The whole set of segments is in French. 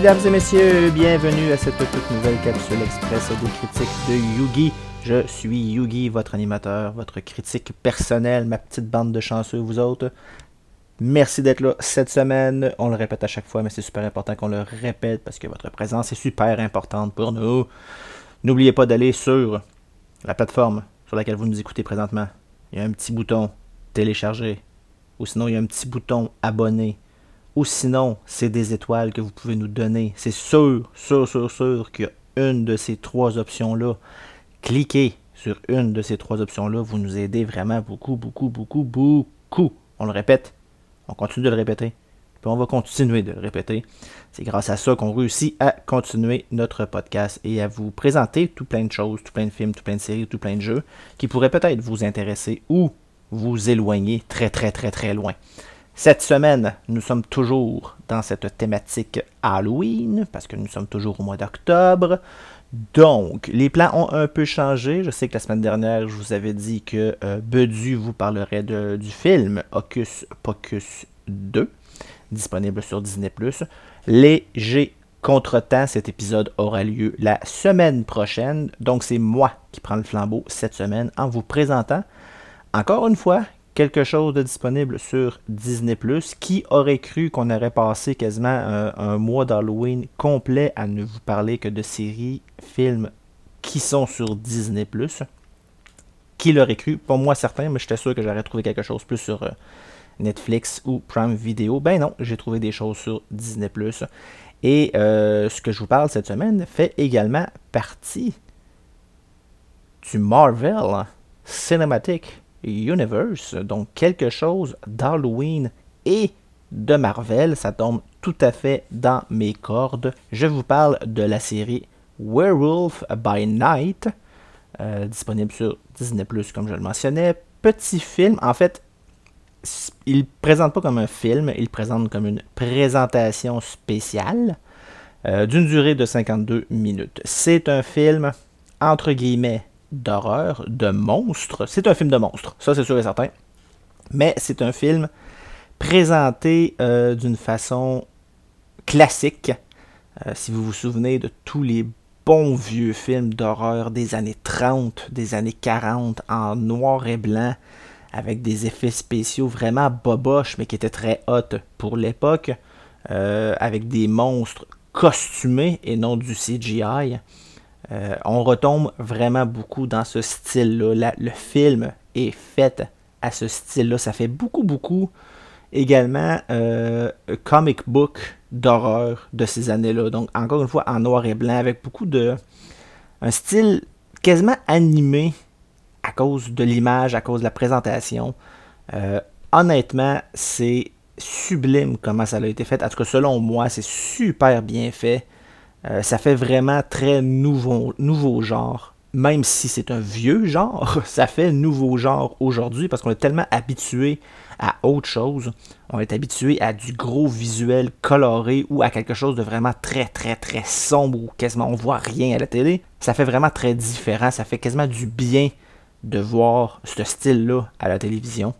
Mesdames et messieurs, bienvenue à cette toute nouvelle capsule express des critiques de Yugi. Je suis Yugi, votre animateur, votre critique personnel, ma petite bande de chanceux, vous autres. Merci d'être là cette semaine. On le répète à chaque fois, mais c'est super important qu'on le répète parce que votre présence est super importante pour nous. N'oubliez pas d'aller sur la plateforme sur laquelle vous nous écoutez présentement. Il y a un petit bouton télécharger. Ou sinon, il y a un petit bouton abonner. Ou sinon, c'est des étoiles que vous pouvez nous donner. C'est sûr, sûr, sûr, sûr qu'il y a une de ces trois options-là. Cliquez sur une de ces trois options-là. Vous nous aidez vraiment beaucoup, beaucoup, beaucoup, beaucoup. On le répète. On continue de le répéter. Puis on va continuer de le répéter. C'est grâce à ça qu'on réussit à continuer notre podcast et à vous présenter tout plein de choses, tout plein de films, tout plein de séries, tout plein de jeux qui pourraient peut-être vous intéresser ou vous éloigner très très très très loin. Cette semaine, nous sommes toujours dans cette thématique Halloween, parce que nous sommes toujours au mois d'octobre. Donc, les plans ont un peu changé. Je sais que la semaine dernière, je vous avais dit que euh, Bedu vous parlerait du film Hocus Pocus 2, disponible sur Disney ⁇ Léger contretemps, cet épisode aura lieu la semaine prochaine. Donc, c'est moi qui prends le flambeau cette semaine en vous présentant, encore une fois, quelque chose de disponible sur Disney ⁇ Qui aurait cru qu'on aurait passé quasiment un, mois d'Halloween complet à ne vous parler que de séries, films qui sont sur Disney ⁇ Qui l'aurait cru? Pas moi certain, mais j'étais sûr que j'aurais trouvé quelque chose plus sur euh, Netflix ou Prime Video. Ben non, j'ai trouvé des choses sur Disney ⁇ Et euh, ce que je vous parle cette semaine fait également partie du Marvel Cinematic Universe, donc quelque chose d'Halloween et de Marvel. Ça tombe tout à fait dans mes cordes. Je vous parle de la série Werewolf by Night, euh, disponible sur Disney ⁇ comme je le mentionnais. Petit film, en fait, il ne présente pas comme un film, il présente comme une présentation spéciale euh, d'une durée de 52 minutes. C'est un film, entre guillemets, d'horreur, de monstres. C'est un film de monstres, ça c'est sûr et certain. Mais c'est un film présenté euh, d'une façon classique. Euh, si vous vous souvenez de tous les bons vieux films d'horreur des années 30, des années 40, en noir et blanc, avec des effets spéciaux vraiment boboches, mais qui étaient très hot pour l'époque, euh, avec des monstres costumés et non du CGI. Euh, on retombe vraiment beaucoup dans ce style-là. Le film est fait à ce style-là. Ça fait beaucoup, beaucoup également euh, comic book d'horreur de ces années-là. Donc, encore une fois, en noir et blanc, avec beaucoup de. un style quasiment animé à cause de l'image, à cause de la présentation. Euh, honnêtement, c'est sublime comment ça a été fait. En tout cas, selon moi, c'est super bien fait. Euh, ça fait vraiment très nouveau, genre. Même si c'est un vieux genre, ça fait nouveau genre aujourd'hui parce qu'on est tellement habitué à autre chose. On est habitué à du gros visuel coloré ou à quelque chose de vraiment très très très sombre où quasiment on voit rien à la télé. Ça fait vraiment très différent. Ça fait quasiment du bien de voir ce style-là à la télévision.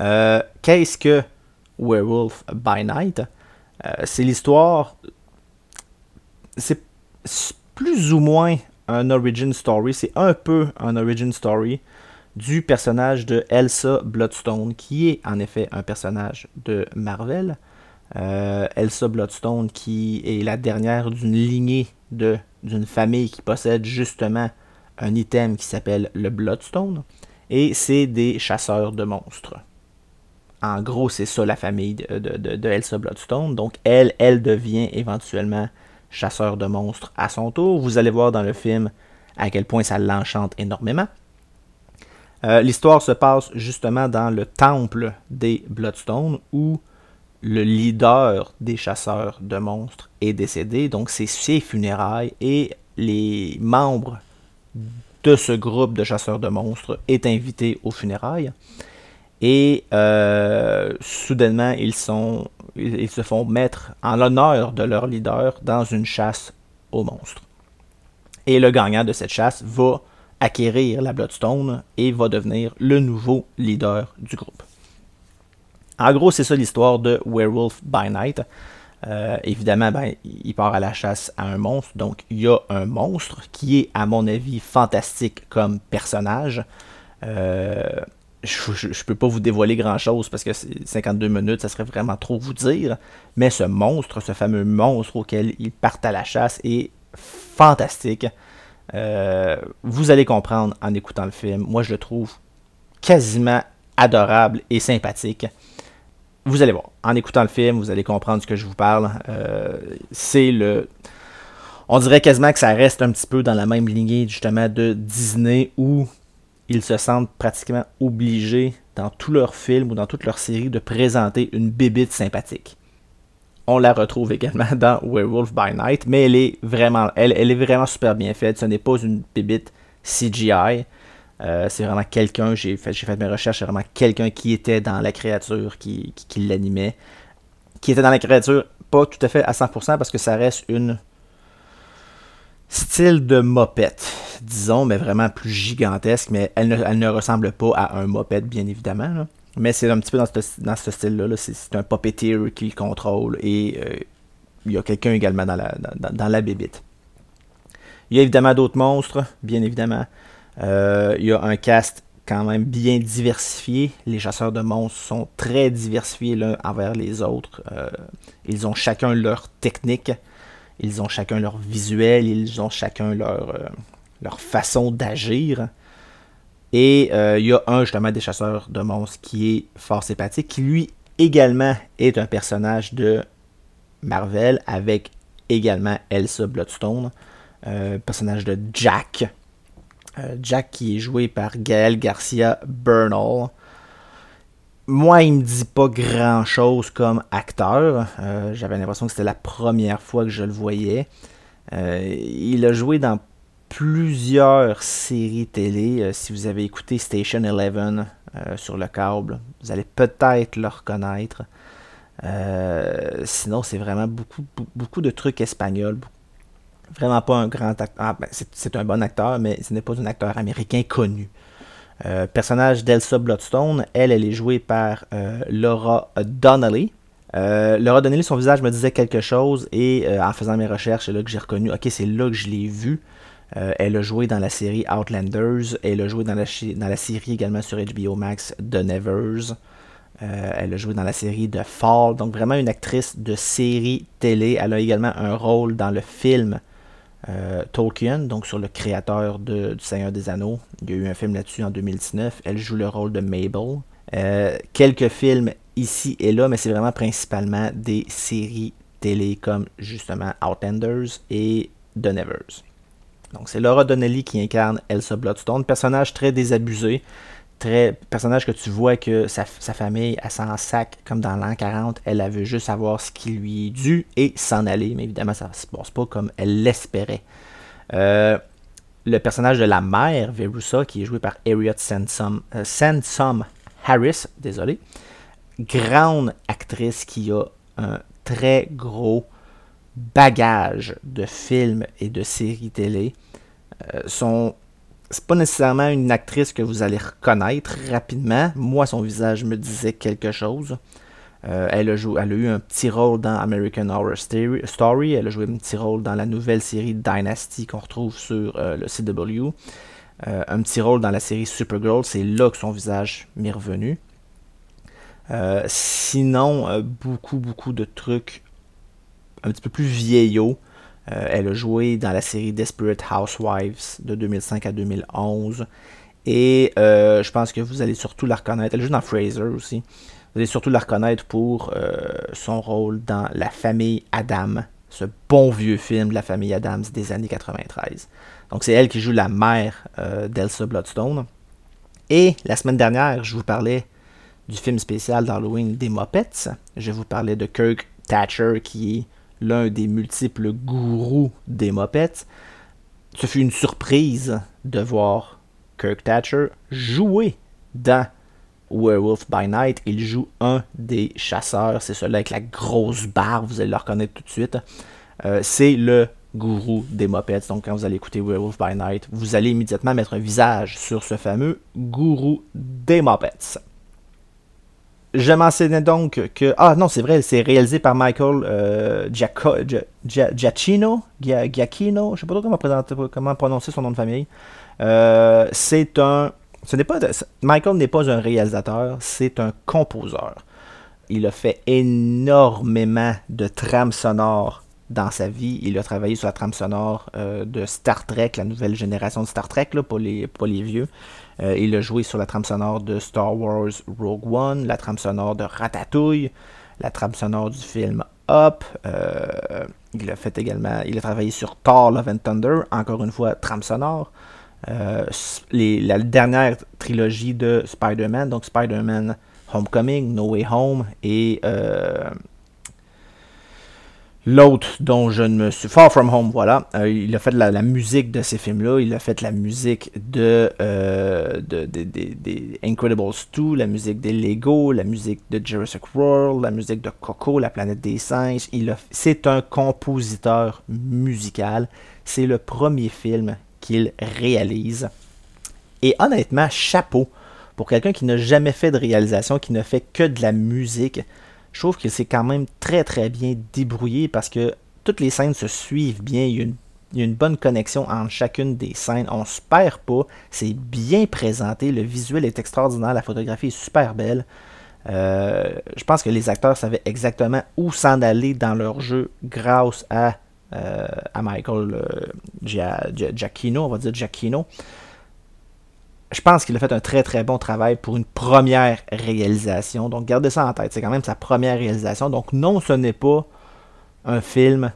Euh, qu'est-ce que Werewolf by Night? Euh, C'est l'histoire c'est plus ou moins un origin story, c'est un peu un origin story du personnage de Elsa Bloodstone, qui est en effet un personnage de Marvel. Euh, Elsa Bloodstone, qui est la dernière d'une lignée d'une famille qui possède justement un item qui s'appelle le Bloodstone, et c'est des chasseurs de monstres. En gros, c'est ça la famille de, de, Elsa Bloodstone. Donc, elle, elle devient éventuellement chasseur de monstres à son tour. Vous allez voir dans le film à quel point ça l'enchante énormément. Euh, l'histoire se passe justement dans le temple des Bloodstone où le leader des chasseurs de monstres est décédé. Donc c'est ses funérailles et les membres de ce groupe de chasseurs de monstres est invité aux funérailles. Et euh, soudainement, ils, sont, ils se font mettre en l'honneur de leur leader dans une chasse aux monstres. Et le gagnant de cette chasse va acquérir la Bloodstone et va devenir le nouveau leader du groupe. En gros, c'est ça l'histoire de Werewolf by Night. Euh, évidemment, ben, il part à la chasse à un monstre. Donc, il y a un monstre qui est, à mon avis, fantastique comme personnage. Euh, je ne peux pas vous dévoiler grand-chose parce que 52 minutes, ça serait vraiment trop vous dire. Mais ce monstre, ce fameux monstre auquel ils partent à la chasse est fantastique. Euh, vous allez comprendre en écoutant le film. Moi, je le trouve quasiment adorable et sympathique. Vous allez voir. En écoutant le film, vous allez comprendre ce que je vous parle. Euh, c'est le. On dirait quasiment que ça reste un petit peu dans la même lignée justement de Disney où ils se sentent pratiquement obligés dans tous leurs films ou dans toutes leurs séries de présenter une bébite sympathique. On la retrouve également dans Werewolf by Night, mais elle est vraiment, elle, est vraiment super bien faite. Ce n'est pas une bébite CGI. Euh, c'est vraiment quelqu'un, j'ai fait, mes recherches, c'est vraiment quelqu'un qui était dans la créature, qui, qui l'animait. Qui était dans la créature, pas tout à fait à 100% parce que ça reste une style de mopette, disons, mais vraiment plus gigantesque, mais elle ne, ressemble pas à un mopette, bien évidemment. Mais c'est un petit peu dans ce, dans ce style-là. C'est un puppeteer qui contrôle et euh, il y a quelqu'un également dans la, dans, la bébite. Il y a évidemment d'autres monstres, bien évidemment. Euh, il y a un cast quand même bien diversifié. Les chasseurs de monstres sont très diversifiés l'un envers les autres. Euh, ils ont chacun leur technique. Ils ont chacun leur visuel, ils ont chacun leur, leur façon d'agir. Et euh, il y a un justement des chasseurs de monstres qui est fort sympathique, qui lui également est un personnage de Marvel avec également Elsa Bloodstone, euh, personnage de Jack. Jack qui est joué par Gaël Garcia Bernal moi, il me dit pas grand chose comme acteur. Euh, j'avais l'impression que c'était la première fois que je le voyais. Euh, il a joué dans plusieurs séries télé. Euh, si vous avez écouté Station Eleven sur le câble, vous allez peut-être le reconnaître. sinon, c'est vraiment beaucoup, beaucoup de trucs espagnols. Vraiment pas un grand acteur. Ah, ben, c'est un bon acteur, mais ce n'est pas un acteur américain connu. Euh, personnage d'Elsa Bloodstone, elle, elle est jouée par euh, Laura Donnelly. Euh, Laura Donnelly, son visage me disait quelque chose et en faisant mes recherches, c'est là que j'ai reconnu, ok, c'est là que je l'ai vue. elle a joué dans la série Outlanders, elle a joué dans la, série également sur HBO Max The Nevers. elle a joué dans la série The Fall, donc vraiment une actrice de série télé. Elle a également un rôle dans le film euh, Tolkien, donc sur le créateur de, du Seigneur des Anneaux. Il y a eu un film là-dessus en 2019. Elle joue le rôle de Mabel. Euh, quelques films ici et là, mais c'est vraiment principalement des séries télé comme justement Outlanders et The Nevers. Donc c'est Laura Donnelly qui incarne Elsa Bloodstone, personnage très désabusé, très personnage que tu vois que sa, famille a s'en sac comme dans l'an 40, elle, a veut juste savoir ce qui lui est dû et s'en aller, mais évidemment ça ne se passe pas comme elle l'espérait. Euh, le personnage de la mère, Verusa, qui est joué par Harriet Sansom, euh, Harris, désolé, grande actrice qui a un très gros bagage de films et de séries télé. Euh, son c'est pas nécessairement une actrice que vous allez reconnaître rapidement. Moi, son visage me disait quelque chose. Euh, elle, a elle a eu un petit rôle dans American Horror Story. Elle a joué un petit rôle dans la nouvelle série Dynasty qu'on retrouve sur euh, le CW. Un petit rôle dans la série Supergirl. C'est là que son visage m'est revenu. sinon, beaucoup, beaucoup de trucs un petit peu plus vieillots. Euh, elle a joué dans la série Desperate Housewives de 2005 à 2011. Et euh, je pense que vous allez surtout la reconnaître. Elle joue dans Fraser aussi. Vous allez surtout la reconnaître pour euh, son rôle dans La famille Adam, ce bon vieux film de la famille Adams des années 93. Donc c'est elle qui joue la mère d'Elsa Bloodstone. Et la semaine dernière, je vous parlais du film spécial d'Halloween des Muppets. Je vous parlais de Kirk Thatcher qui est l'un des multiples gourous des mopettes, ce fut une surprise de voir Kirk Thatcher jouer dans Werewolf by Night. Il joue un des chasseurs, c'est celui avec la grosse barbe, vous allez le reconnaître tout de suite. Euh, c'est le gourou des mopettes. Donc quand vous allez écouter Werewolf by Night, vous allez immédiatement mettre un visage sur ce fameux gourou des mopettes. Je mentionnais donc que. Ah non, c'est vrai, c'est réalisé par Michael euh, Giacchino. Giacchino, je sais pas trop comment, prononcer son nom de famille. Euh, c'est un. Ce n'est pas. Michael n'est pas un réalisateur, c'est un composeur. Il a fait énormément de trames sonores dans sa vie. Il a travaillé sur la trame sonore euh, de Star Trek, la nouvelle génération de Star Trek, les, pas les vieux. Euh, il a joué sur la trame sonore de Star Wars Rogue One, la trame sonore de Ratatouille, la trame sonore du film Up. Euh, il a fait également, il a travaillé sur Thor Love Thunder, encore une fois trame sonore. la dernière trilogie de Spider-Man, donc Spider-Man Homecoming, No Way Home et L'autre dont je ne me suis. Far From Home, voilà. Euh, il a fait la, la musique de ces films-là. Il a fait la musique de, euh, Incredibles 2, la musique des Lego, la musique de Jurassic World, la musique de Coco, La planète des singes. Il C'est un compositeur musical. C'est le premier film qu'il réalise. Et honnêtement, chapeau pour quelqu'un qui n'a jamais fait de réalisation, qui ne fait que de la musique je trouve que c'est quand même très très bien débrouillé parce que toutes les scènes se suivent bien. Il y a une, bonne connexion entre chacune des scènes. On se perd pas. C'est bien présenté. Le visuel est extraordinaire. La photographie est super belle. Euh, je pense que les acteurs savaient exactement où s'en aller dans leur jeu grâce à, euh, Michael euh, on va dire Giacchino je pense qu'il a fait un très très bon travail pour une première réalisation. Donc gardez ça en tête. C'est quand même sa première réalisation. Donc non, ce n'est pas un film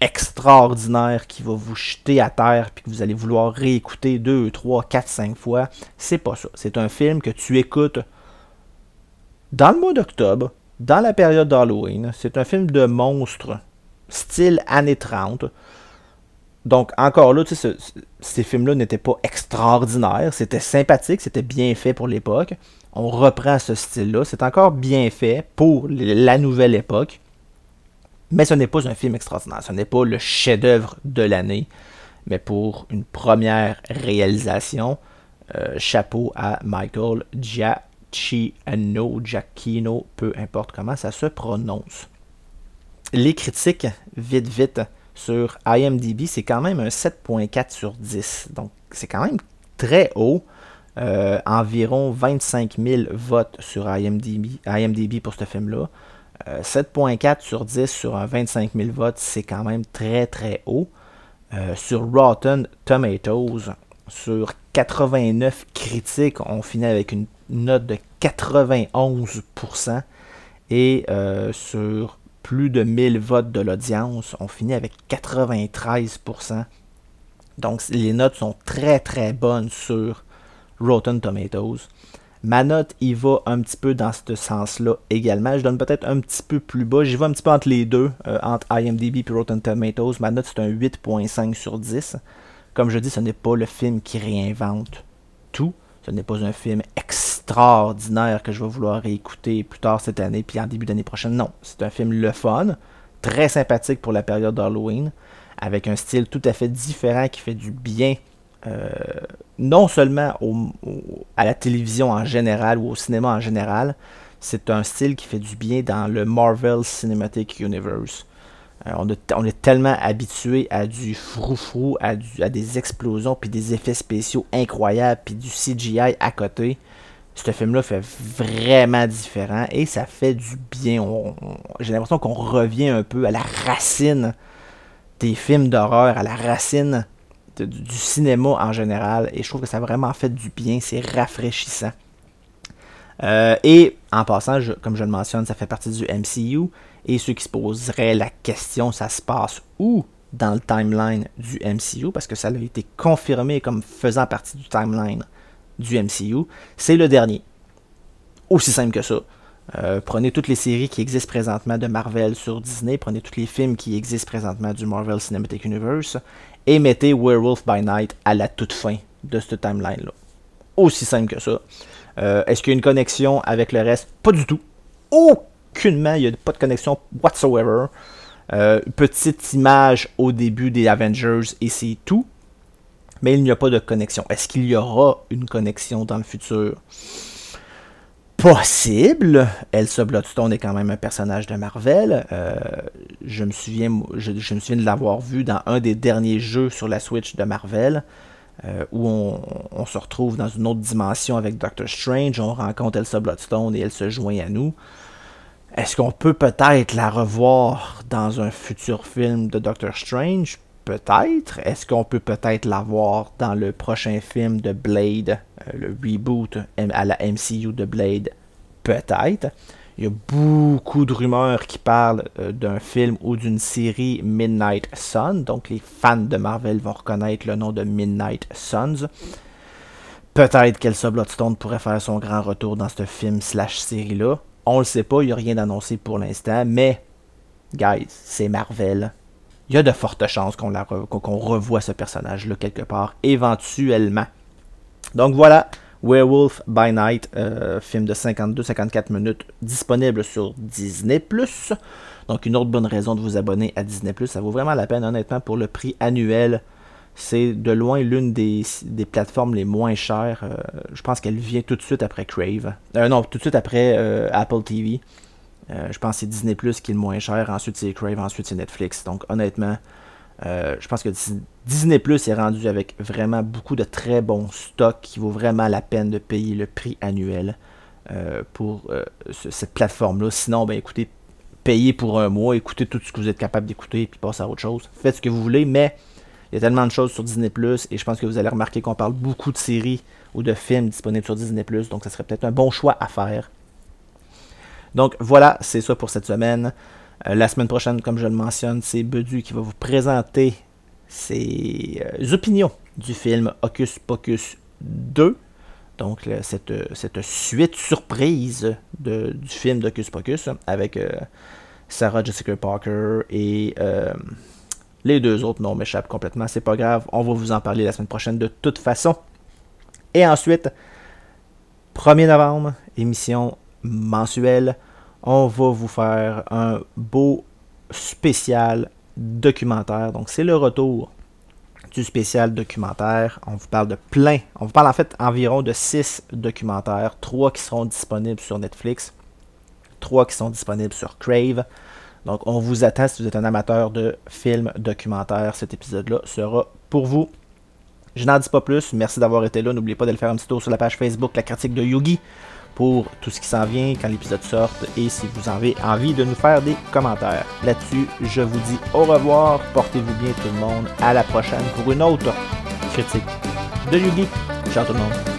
extraordinaire qui va vous jeter à terre puis que vous allez vouloir réécouter deux, trois, quatre, cinq fois. C'est pas ça. C'est un film que tu écoutes dans le mois d'octobre, dans la période d'Halloween. C'est un film de monstre, style années 30. Donc, encore là, ces films-là n'étaient pas extraordinaires. C'était sympathique, c'était bien fait pour l'époque. On reprend ce style-là. C'est encore bien fait pour la nouvelle époque. Mais ce n'est pas un film extraordinaire. Ce n'est pas le chef-d'œuvre de l'année. Mais pour une première réalisation, euh, chapeau à Michael Giacchino, Giacchino, peu importe comment ça se prononce. Les critiques, vite, vite sur IMDb, c'est quand même un 7.4 sur 10. Donc, c'est quand même très haut. Euh, environ 25 000 votes sur IMDb, pour ce film-là. 7.4 euh, sur 10 sur un 25 000 votes, c'est quand même très très haut. Euh, sur Rotten Tomatoes, sur 89 critiques, on finit avec une note de 91%. Et sur plus de 1000 votes de l'audience. On finit avec 93%. Donc les notes sont très très bonnes sur Rotten Tomatoes. Ma note y va un petit peu dans ce sens-là également. Je donne peut-être un petit peu plus bas. J'y vais un petit peu entre les deux, euh, entre IMDb et Rotten Tomatoes. Ma note c'est un 8.5 sur 10. Comme je dis, ce n'est pas le film qui réinvente tout. Ce n'est pas un film extraordinaire que je vais vouloir réécouter plus tard cette année puis en début d'année prochaine. Non, c'est un film le fun, très sympathique pour la période d'Halloween, avec un style tout à fait différent qui fait du bien euh, non seulement à la télévision en général ou au cinéma en général, c'est un style qui fait du bien dans le Marvel Cinematic Universe. Euh, on, est tellement habitué à du froufrou, à, à des explosions, puis des effets spéciaux incroyables, puis du CGI à côté. Ce film-là fait vraiment différent et ça fait du bien. J'ai l'impression qu'on revient un peu à la racine des films d'horreur, à la racine du cinéma en général. Et je trouve que ça a vraiment fait du bien. C'est rafraîchissant. Euh, et en passant, comme je le mentionne, ça fait partie du MCU. Et ceux qui se poseraient la question, ça se passe où dans le timeline du MCU, parce que ça a été confirmé comme faisant partie du timeline du MCU, c'est le dernier. Aussi simple que ça. Euh, prenez toutes les séries qui existent présentement de Marvel sur Disney, prenez tous les films qui existent présentement du Marvel Cinematic Universe, et mettez Werewolf by Night à la toute fin de ce timeline-là. Aussi simple que ça. Euh, est-ce qu'il y a une connexion avec le reste? Pas du tout. Aucunement, il n'y a pas de connexion whatsoever. Euh, petite image au début des Avengers et c'est tout. Mais il n'y a pas de connexion. Est-ce qu'il y aura une connexion dans le futur? Possible. Elsa Bloodstone est quand même un personnage de Marvel. Euh, je, me souviens, je, me souviens de l'avoir vu dans un des derniers jeux sur la Switch de Marvel, euh, où on, se retrouve dans une autre dimension avec Doctor Strange. On rencontre Elsa Bloodstone et elle se joint à nous. Est-ce qu'on peut peut-être la revoir dans un futur film de Doctor Strange? Peut-être. Est-ce qu'on peut peut-être la voir dans le prochain film de Blade, euh, le reboot à la MCU de Blade? Peut-être. Il y a beaucoup de rumeurs qui parlent euh, d'un film ou d'une série Midnight Sun. Donc les fans de Marvel vont reconnaître le nom de Midnight Suns. Peut-être qu'Elsa Bloodstone pourrait faire son grand retour dans ce film slash série-là. On le sait pas, il n'y a rien d'annoncé pour l'instant, mais, guys, c'est Marvel. Il y a de fortes chances qu'on, revoie ce personnage-là quelque part, éventuellement. Donc voilà, Werewolf by Night, euh, film de 52-54 minutes, disponible sur Disney ⁇ Donc une autre bonne raison de vous abonner à Disney ⁇ ça vaut vraiment la peine honnêtement pour le prix annuel c'est de loin l'une des, plateformes les moins chères. Euh, je pense qu'elle vient tout de suite après Crave. Euh, non, tout de suite après euh, Apple TV. je pense que c'est Disney Plus qui est le moins cher. Ensuite, c'est Crave. Ensuite, c'est Netflix. Donc, honnêtement, je pense que Disney Plus est rendu avec vraiment beaucoup de très bons stocks qui vaut vraiment la peine de payer le prix annuel pour cette plateforme-là. Sinon, ben écoutez, payez pour un mois, écoutez tout ce que vous êtes capable d'écouter, puis passez à autre chose. Faites ce que vous voulez, mais il y a tellement de choses sur Disney et je pense que vous allez remarquer qu'on parle beaucoup de séries ou de films disponibles sur Disney donc ça serait peut-être un bon choix à faire. Donc voilà, c'est ça pour cette semaine. Euh, la semaine prochaine, comme je le mentionne, c'est Bedu qui va vous présenter ses euh, opinions du film Hocus Pocus 2. Donc cette, cette, suite surprise de, du film d'Hocus Pocus avec euh, Sarah Jessica Parker et les deux autres noms m'échappent complètement, c'est pas grave, on va vous en parler la semaine prochaine de toute façon. Et ensuite, 1er novembre, émission mensuelle, on va vous faire un beau spécial documentaire. Donc c'est le retour du spécial documentaire. On vous parle de plein. On vous parle en fait environ de 6 documentaires. 3 qui seront disponibles sur Netflix. 3 qui sont disponibles sur Crave. Donc, on vous attend si vous êtes un amateur de films documentaires. Cet épisode-là sera pour vous. Je n'en dis pas plus. Merci d'avoir été là. N'oubliez pas de le faire un petit tour sur la page Facebook, la critique de Yugi, pour tout ce qui s'en vient quand l'épisode sort et si vous avez envie de nous faire des commentaires. Là-dessus, je vous dis au revoir. Portez-vous bien tout le monde. À la prochaine pour une autre critique de Yugi. Ciao tout le monde.